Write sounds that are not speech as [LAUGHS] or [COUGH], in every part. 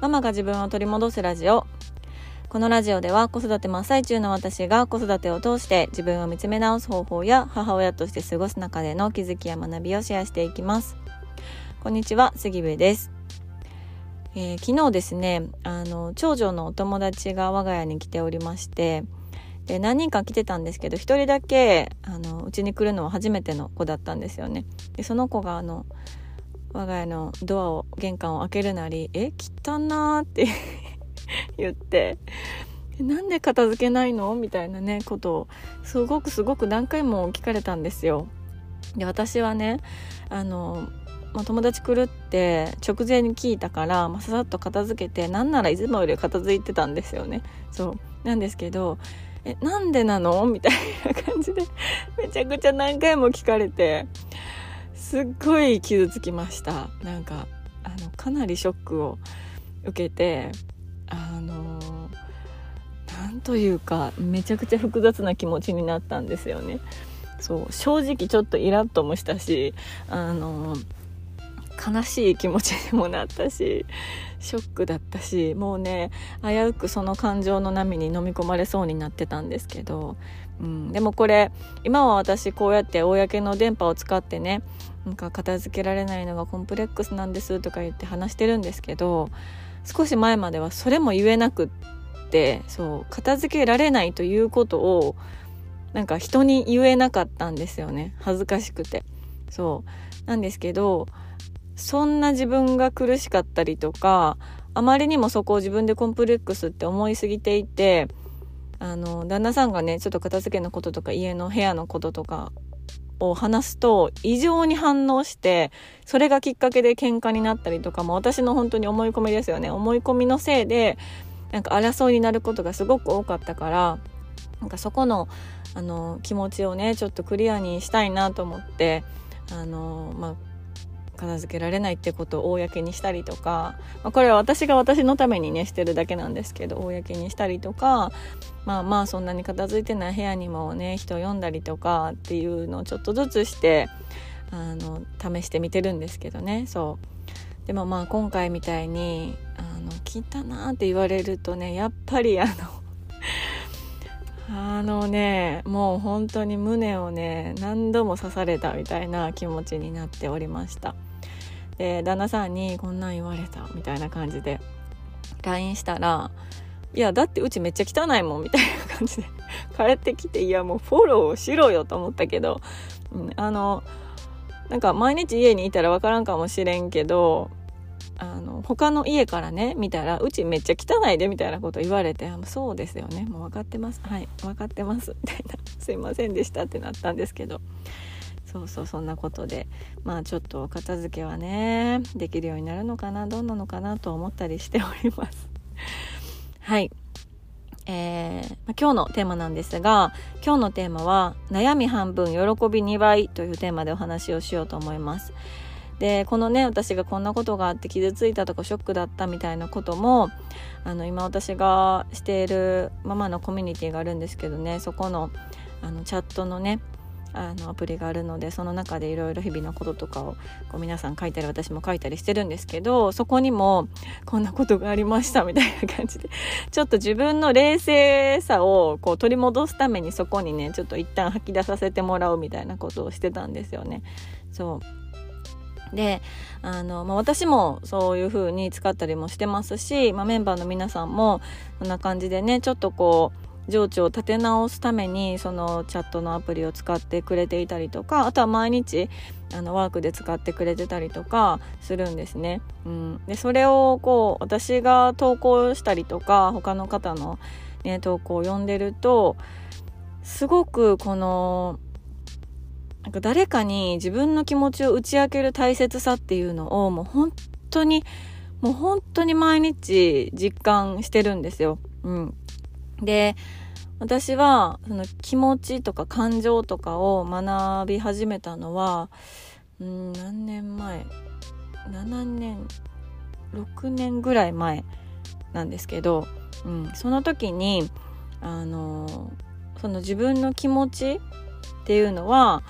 ママが自分を取り戻すラジオ。このラジオでは子育て真っ最中の私が子育てを通して自分を見つめ直す方法や母親として過ごす中での気づきや学びをシェアしていきます。こんにちは杉部です。えー、昨日ですねあの長女のお友達が我が家に来ておりましてで何人か来てたんですけど1人だけあのうちに来るのは初めての子だったんですよね。でその子があの我が家のドアを玄関を開けるなり「え汚な」って [LAUGHS] 言って「なんで片付けないの?」みたいなねことをすごくすごく何回も聞かれたんですよ。で私はねあのまあ、友達来るって直前に聞いたから、まあ、ささっと片付けてなんならいつもより片付いてたんですよねそうなんですけど「えなんでなの?」みたいな感じでめちゃくちゃ何回も聞かれてすっごい傷つきました。なんかあのかなりショックを受けてあのなんというかめちゃくちゃ複雑な気持ちになったんですよね。そう正直ちょっとイラッともしたしあの悲しい気持ちにもなったしショックだったしもうね危うくその感情の波に飲み込まれそうになってたんですけど、うん、でもこれ今は私こうやって公の電波を使ってねなんか片付けられないのがコンプレックスなんですとか言って話してるんですけど少し前まではそれも言えなくってそう片付けられないということをなんか人に言えなかったんですよね。恥ずかしくて。そう。なんですけどそんな自分が苦しかったりとかあまりにもそこを自分でコンプレックスって思いすぎていてあの旦那さんがねちょっと片付けのこととか家の部屋のこととかを話すと異常に反応してそれがきっかけで喧嘩になったりとかも私の本当に思い込みですよね。思い込みのせいでなんか争いになることがすごく多かったからなんかそこのあの気持ちをねちょっとクリアにしたいなと思ってあの、まあ、片付けられないってことを公にしたりとか、まあ、これは私が私のためにねしてるだけなんですけど公にしたりとかまあまあそんなに片付いてない部屋にもね人を呼んだりとかっていうのをちょっとずつしてあの試してみてるんですけどね。そう。でもまあ今回みたいに「あの汚な」って言われるとねやっぱりあの [LAUGHS] あのねもう本当に胸をね何度も刺されたみたいな気持ちになっておりました。で旦那さんにこんなん言われたみたいな感じで LINE したら「いやだってうちめっちゃ汚いもん」みたいな感じで [LAUGHS] 帰ってきて「いやもうフォローしろよ」と思ったけど、うん、あのなんか毎日家にいたら分からんかもしれんけどあの他の家からね見たらうちめっちゃ汚いでみたいなこと言われてそうですよね。もう分かってます。はい分かってます。みたいな。すいませんでしたってなったんですけど。そうそうそんなことでまあちょっと片付けはねできるようになるのかなどうなのかなと思ったりしております。[LAUGHS] はい。えー、今日のテーマなんですが今日のテーマは「悩み半分喜び2倍」というテーマでお話をしようと思います。でこのね私がこんなことがあって傷ついたとかショックだったみたいなこともあの今私がしているママのコミュニティがあるんですけどねそこのあのチャットのねあのアプリがあるのでその中でいろいろ日々のこととかをこう皆さん書いたり私も書いたりしてるんですけどそこにもこんなことがありましたみたいな感じで [LAUGHS] ちょっと自分の冷静さをこう取り戻すためにそこにねちょっと一旦吐き出させてもらうみたいなことをしてたんですよね。そうであの、まあ、私もそういう風に使ったりもしてますし、まあ、メンバーの皆さんもこんな感じでねちょっとこう情緒を立て直すためにそのチャットのアプリを使ってくれていたりとかあとは毎日あのワークで使ってくれてたりとかするんですね。うん、でそれをこう私が投稿したりとか他の方の、ね、投稿を読んでるとすごくこのなんか誰かに自分の気持ちを打ち明ける大切さっていうのをもう本当にもう本当に毎日実感してるんですよ。うん、で私はその気持ちとか感情とかを学び始めたのはうん何年前？7年6年ぐらい前なんですけど、うん、その時にあのその自分の気持ちっていうのは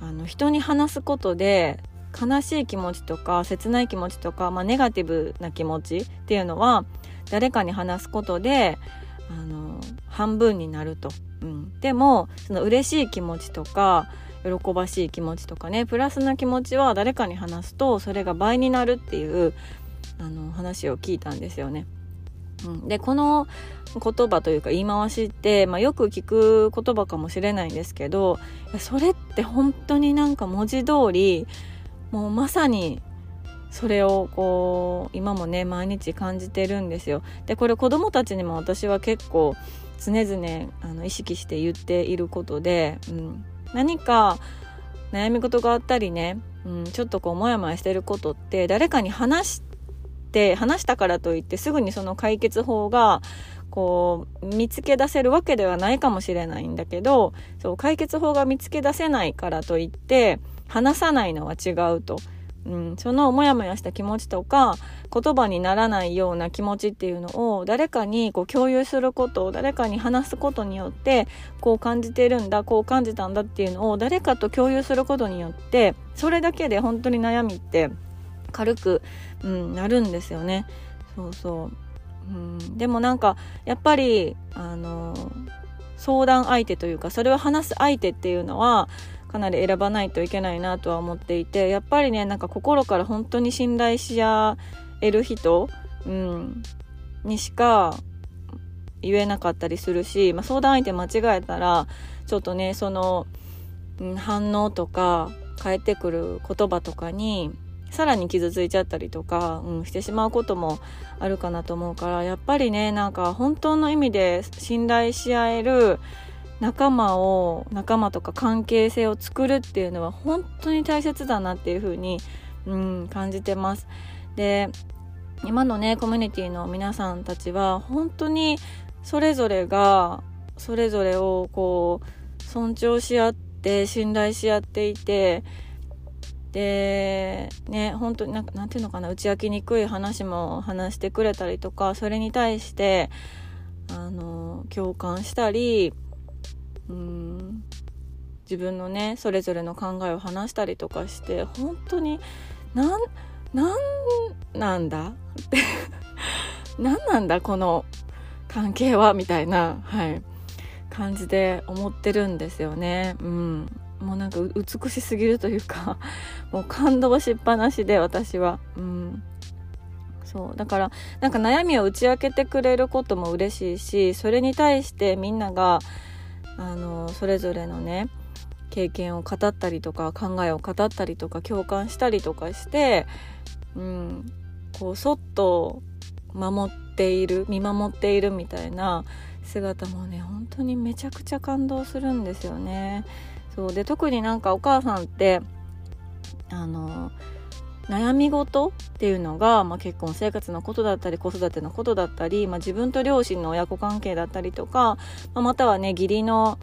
あの人に話すことで悲しい気持ちとか切ない気持ちとか、まあ、ネガティブな気持ちっていうのは誰かに話すことであの半分になると、うん、でもその嬉しい気持ちとか喜ばしい気持ちとかねプラスな気持ちは誰かに話すとそれが倍になるっていうあの話を聞いたんですよね。うん、でこの言葉というか言い回しって、まあ、よく聞く言葉かもしれないんですけどそれって本当になんか文字通りもうまさにそれをこう今もね毎日感じてるんですよ。でこれ子供たちにも私は結構常々あの意識して言っていることで、うん、何か悩み事があったりね、うん、ちょっとこうモヤモヤしてることって誰かに話して話したからといってすぐにその解決法がこう見つけ出せるわけではないかもしれないんだけどそう解決法が見つけ出せないからといって話さないのは違うと。うん、そのモヤモヤした気持ちとか言葉にならないような気持ちっていうのを誰かにこう共有することを誰かに話すことによってこう感じてるんだこう感じたんだっていうのを誰かと共有することによってそれだけで本当に悩みって軽く、うん、なるんですよね。そうそううん、でもなんかやっぱりあの相談相手というかそれを話す相手っていうのはかなり選ばないといけないなとは思っていてやっぱりねなんか心から本当に信頼し合える人、うん、にしか言えなかったりするし、まあ、相談相手間違えたらちょっとねその、うん、反応とか返ってくる言葉とかにさらに傷ついちゃったりとか、うん、してしまうこともあるかなと思うからやっぱりねなんか本当の意味で信頼し合える仲間を仲間とか関係性を作るっていうのは本当に大切だなっていうふうに、うん、感じてます。で今のねコミュニティの皆さんたちは本当にそれぞれがそれぞれをこう尊重し合って信頼し合っていてでね本当になんかなんていうのかな打ち明けにくい話も話してくれたりとかそれに対してあの共感したりうん。自分のねそれぞれの考えを話したりとかして本当になんなんなんだ？って何なんだ？この関係は？みたいなはい。感じで思ってるんですよね。うん。もうなんか美しすぎるというか [LAUGHS] もう感動しっぱなしで私は。うん。そう。だからなんか悩みを打ち明けてくれることも嬉しいしそれに対してみんながあのそれぞれのね経験を語ったりとか考えを語ったりとか共感したりとかして、うん、こうそっと守っている見守っているみたいな姿もね本当にめちゃくちゃ感動するんですよね。そうで特になんかお母さんってあの悩み事っていうのが、まあ、結婚生活のことだったり子育てのことだったり、まあ、自分と両親の親子関係だったりとか、まあ、またはね義理の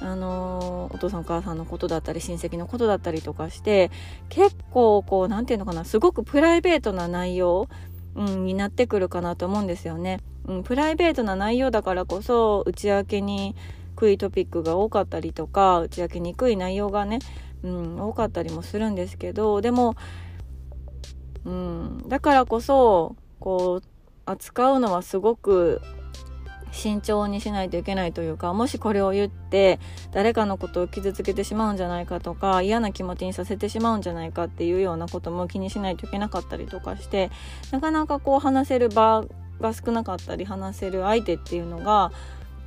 あのお父さんお母さんのことだったり親戚のことだったりとかして結構こう何て言うのかなすごくプライベートな内容、うん、になってくるかなと思うんですよね。うん、プライベートな内容だからこそ打ち明けにくいトピックが多かったりとか打ち明けにくい内容がね、うん、多かったりもするんですけどでも、うん、だからこそこう扱うのはすごく慎重にしないといけないというかもしこれを言って誰かのことを傷つけてしまうんじゃないかとか嫌な気持ちにさせてしまうんじゃないかっていうようなことも気にしないといけなかったりとかしてなかなかこう話せる場が少なかったり話せる相手っていうのが、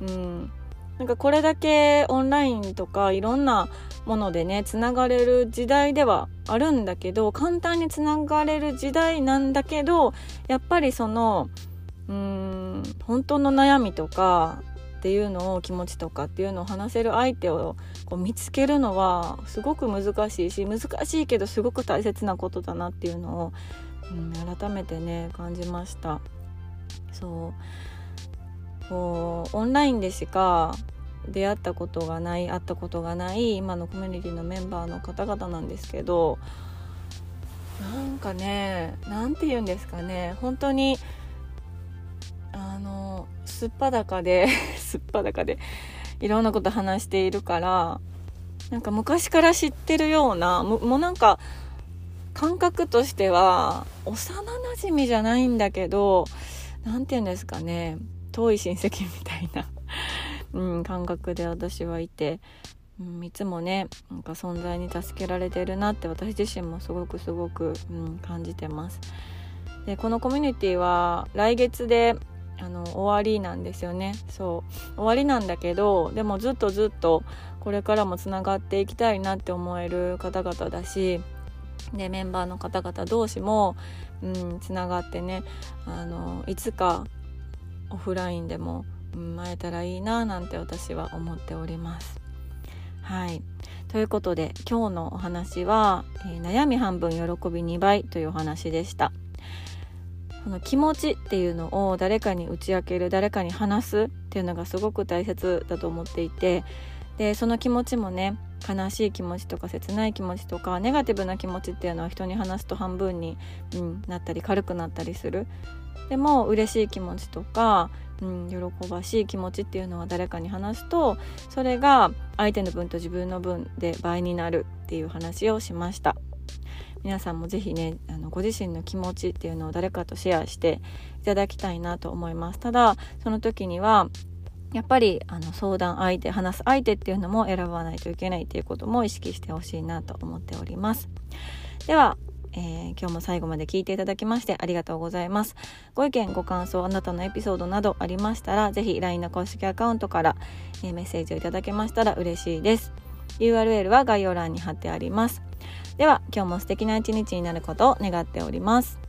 うん、なんかこれだけオンラインとかいろんなものでねつながれる時代ではあるんだけど簡単につながれる時代なんだけどやっぱりそのうーん本当の悩みとかっていうのを気持ちとかっていうのを話せる相手をこう見つけるのはすごく難しいし難しいけどすごく大切なことだなっていうのを、うん、改めてね感じました。そうこうオンラインでしか出会ったことがない会ったことがない今のコミュニティのメンバーの方々なんですけどなんかね何て言うんですかね本当にあのすっぱだかで [LAUGHS] すっぱだかでいろんなこと話しているからなんか昔から知ってるようなもうなんか感覚としては幼なじみじゃないんだけど何て言うんですかね遠い親戚みたいな。うん、感覚で私はいて、うん、いつもねなんか存在に助けられてるなって私自身もすごくすごく、うん、感じてます。でこのコミュニティは来月であの終わりなんですよねそう終わりなんだけどでもずっとずっとこれからもつながっていきたいなって思える方々だしでメンバーの方々同士もうんつな、がってねあのいつかオフラインでもうん、会えたらいいななんて私は思っております。はいということで今日のお話は、えー、悩み半分喜び2倍というお話でした。この気持ちっていうのを誰かに打ち明ける誰かに話すっていうのがすごく大切だと思っていてでその気持ちもね悲しい気持ちとか切ない気持ちとかネガティブな気持ちっていうのは人に話すと半分に、うん、なったり軽くなったりするでも嬉しい気持ちとかうん、喜ばしい気持ちっていうのは誰かに話すとそれが相手の分と自分の分で倍になるっていう話をしました。皆さんも是非ねあのご自身の気持ちっていうのを誰かとシェアしていただきたいなと思います。ただその時にはやっぱりあの相談相手話す相手っていうのも選ばないといけないっていうことも意識してほしいなと思っております。ではえー、今日も最後まで聞いていただきましてありがとうございます。ご意見、ご感想、あなたのエピソードなどありましたら、是非 LINE の公式アカウントから、えー、メッセージをいただけましたら嬉しいです。URL は概要欄に貼ってあります。では、今日も素敵な一日になることを願っております。